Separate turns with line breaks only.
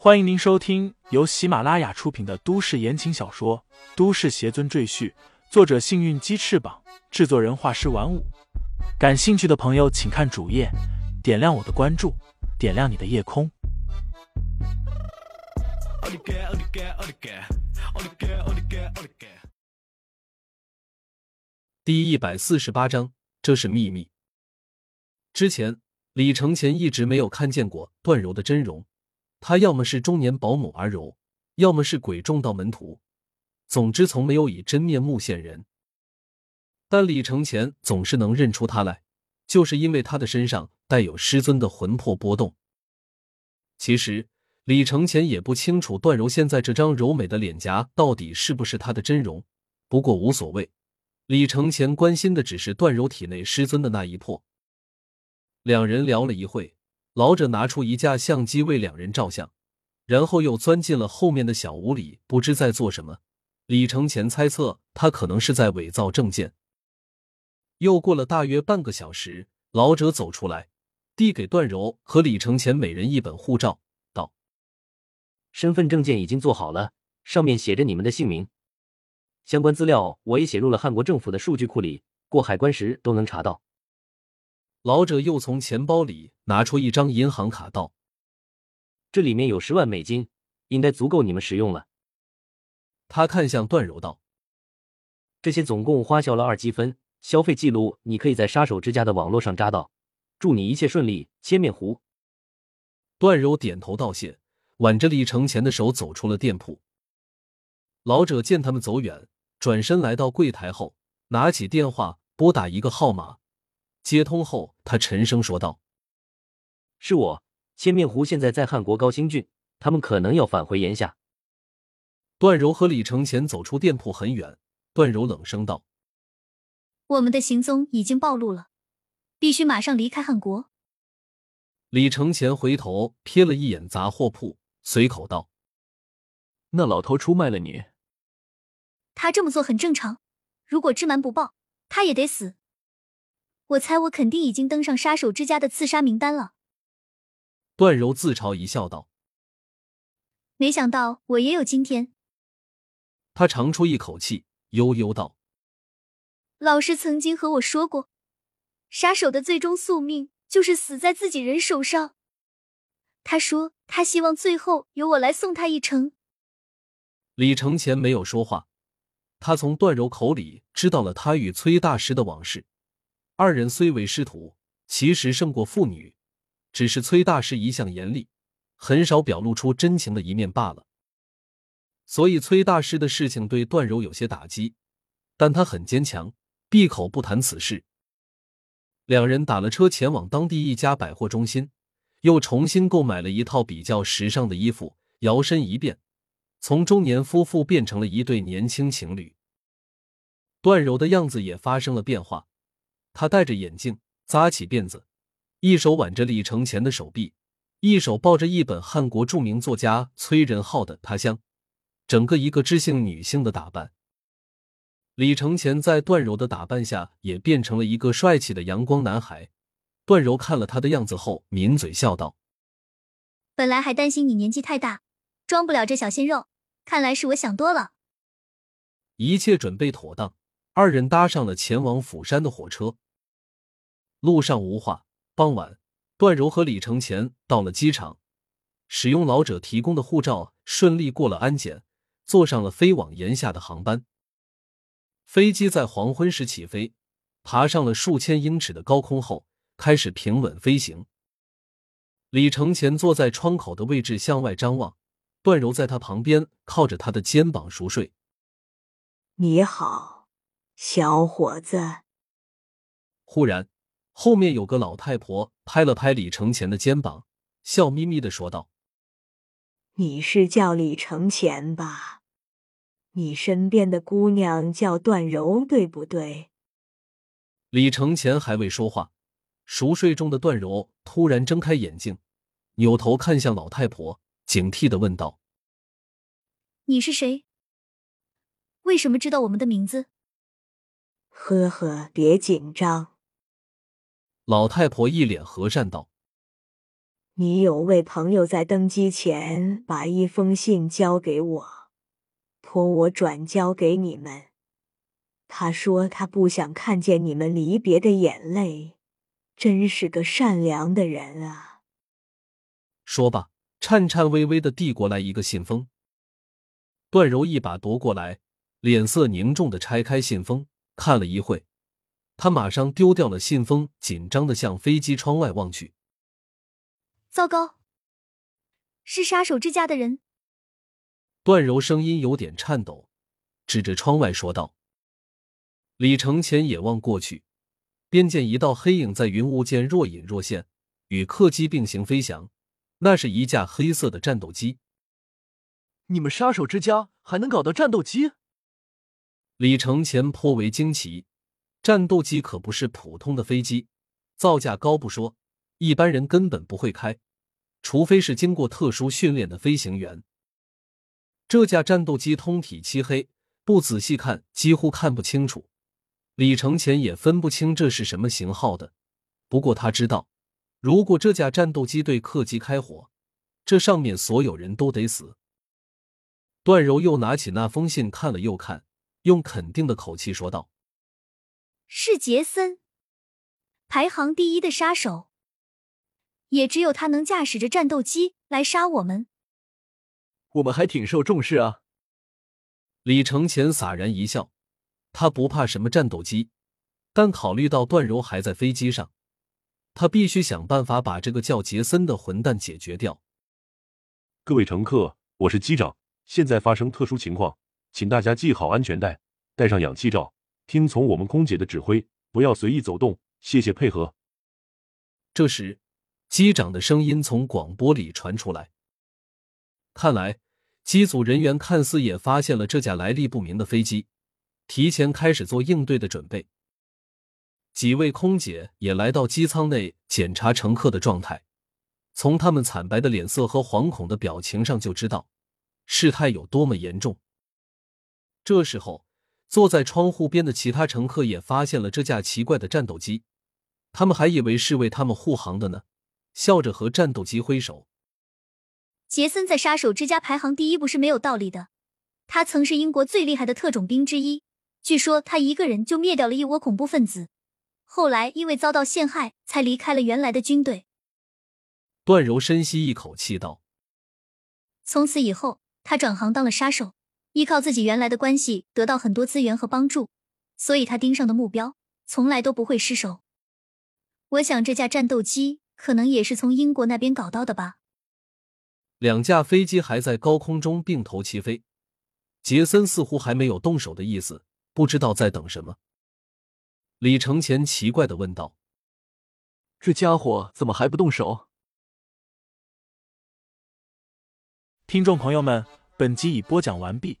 欢迎您收听由喜马拉雅出品的都市言情小说《都市邪尊赘婿》，作者：幸运鸡翅膀，制作人：画师玩五。感兴趣的朋友，请看主页，点亮我的关注，点亮你的夜空。
第一百四十八章，这是秘密。之前，李承前一直没有看见过段柔的真容。他要么是中年保姆而柔，要么是鬼众道门徒，总之从没有以真面目现人。但李承前总是能认出他来，就是因为他的身上带有师尊的魂魄波动。其实李承前也不清楚段柔现在这张柔美的脸颊到底是不是他的真容，不过无所谓。李承前关心的只是段柔体内师尊的那一魄。两人聊了一会。老者拿出一架相机为两人照相，然后又钻进了后面的小屋里，不知在做什么。李承前猜测他可能是在伪造证件。又过了大约半个小时，老者走出来，递给段柔和李承前每人一本护照，道：“
身份证件已经做好了，上面写着你们的姓名，相关资料我也写入了汉国政府的数据库里，过海关时都能查到。”
老者又从钱包里拿出一张银行卡，道：“
这里面有十万美金，应该足够你们使用了。”
他看向段柔道：“
这些总共花销了二积分，消费记录你可以在杀手之家的网络上扎到。祝你一切顺利，千面狐。”
段柔点头道谢，挽着李承前的手走出了店铺。老者见他们走远，转身来到柜台后，拿起电话拨打一个号码。接通后，他沉声说道：“
是我，千面狐现在在汉国高新郡，他们可能要返回炎夏。”
段柔和李承前走出店铺很远，段柔冷声道：“
我们的行踪已经暴露了，必须马上离开汉国。”
李承前回头瞥了一眼杂货铺，随口道：“
那老头出卖了你？
他这么做很正常，如果知瞒不报，他也得死。”我猜我肯定已经登上杀手之家的刺杀名单了。
段柔自嘲一笑道：“
没想到我也有今天。”
他长出一口气，悠悠道：“
老师曾经和我说过，杀手的最终宿命就是死在自己人手上。他说他希望最后由我来送他一程。”
李承前没有说话，他从段柔口里知道了他与崔大师的往事。二人虽为师徒，其实胜过父女，只是崔大师一向严厉，很少表露出真情的一面罢了。所以崔大师的事情对段柔有些打击，但他很坚强，闭口不谈此事。两人打了车前往当地一家百货中心，又重新购买了一套比较时尚的衣服，摇身一变，从中年夫妇变成了一对年轻情侣。段柔的样子也发生了变化。他戴着眼镜，扎起辫子，一手挽着李承前的手臂，一手抱着一本汉国著名作家崔仁浩的《他乡》，整个一个知性女性的打扮。李承前在段柔的打扮下也变成了一个帅气的阳光男孩。段柔看了他的样子后，抿嘴笑道：“
本来还担心你年纪太大，装不了这小鲜肉，看来是我想多了。”
一切准备妥当，二人搭上了前往釜山的火车。路上无话。傍晚，段柔和李承前到了机场，使用老者提供的护照，顺利过了安检，坐上了飞往炎夏的航班。飞机在黄昏时起飞，爬上了数千英尺的高空后，开始平稳飞行。李承前坐在窗口的位置向外张望，段柔在他旁边靠着他的肩膀熟睡。
你好，小伙子。
忽然。后面有个老太婆拍了拍李承前的肩膀，笑眯眯的说道：“
你是叫李承前吧？你身边的姑娘叫段柔，对不对？”
李承前还未说话，熟睡中的段柔突然睁开眼睛，扭头看向老太婆，警惕的问道：“
你是谁？为什么知道我们的名字？”
呵呵，别紧张。
老太婆一脸和善道：“
你有位朋友在登机前把一封信交给我，托我转交给你们。他说他不想看见你们离别的眼泪，真是个善良的人啊。
说罢，颤颤巍巍的递过来一个信封。段柔一把夺过来，脸色凝重的拆开信封，看了一会，他马上丢掉了信封，紧张的向飞机窗外望去。
糟糕，是杀手之家的人。
段柔声音有点颤抖，指着窗外说道。李承前也望过去，便见一道黑影在云雾间若隐若现，与客机并行飞翔。那是一架黑色的战斗机。
你们杀手之家还能搞到战斗机？
李承前颇为惊奇。战斗机可不是普通的飞机，造价高不说。一般人根本不会开，除非是经过特殊训练的飞行员。这架战斗机通体漆黑，不仔细看几乎看不清楚。李承前也分不清这是什么型号的，不过他知道，如果这架战斗机对客机开火，这上面所有人都得死。段柔又拿起那封信看了又看，用肯定的口气说道：“
是杰森，排行第一的杀手。”也只有他能驾驶着战斗机来杀我们。
我们还挺受重视啊！
李承前洒然一笑，他不怕什么战斗机，但考虑到段柔还在飞机上，他必须想办法把这个叫杰森的混蛋解决掉。
各位乘客，我是机长，现在发生特殊情况，请大家系好安全带，戴上氧气罩，听从我们空姐的指挥，不要随意走动，谢谢配合。
这时。机长的声音从广播里传出来。看来，机组人员看似也发现了这架来历不明的飞机，提前开始做应对的准备。几位空姐也来到机舱内检查乘客的状态，从他们惨白的脸色和惶恐的表情上就知道事态有多么严重。这时候，坐在窗户边的其他乘客也发现了这架奇怪的战斗机，他们还以为是为他们护航的呢。笑着和战斗机挥手。
杰森在杀手之家排行第一不是没有道理的，他曾是英国最厉害的特种兵之一，据说他一个人就灭掉了一窝恐怖分子，后来因为遭到陷害才离开了原来的军队。
段柔深吸一口气道：“
从此以后，他转行当了杀手，依靠自己原来的关系得到很多资源和帮助，所以他盯上的目标从来都不会失手。我想这架战斗机。”可能也是从英国那边搞到的吧。
两架飞机还在高空中并头齐飞，杰森似乎还没有动手的意思，不知道在等什么。李承前奇怪的问道：“
这家伙怎么还不动手？”
听众朋友们，本集已播讲完毕，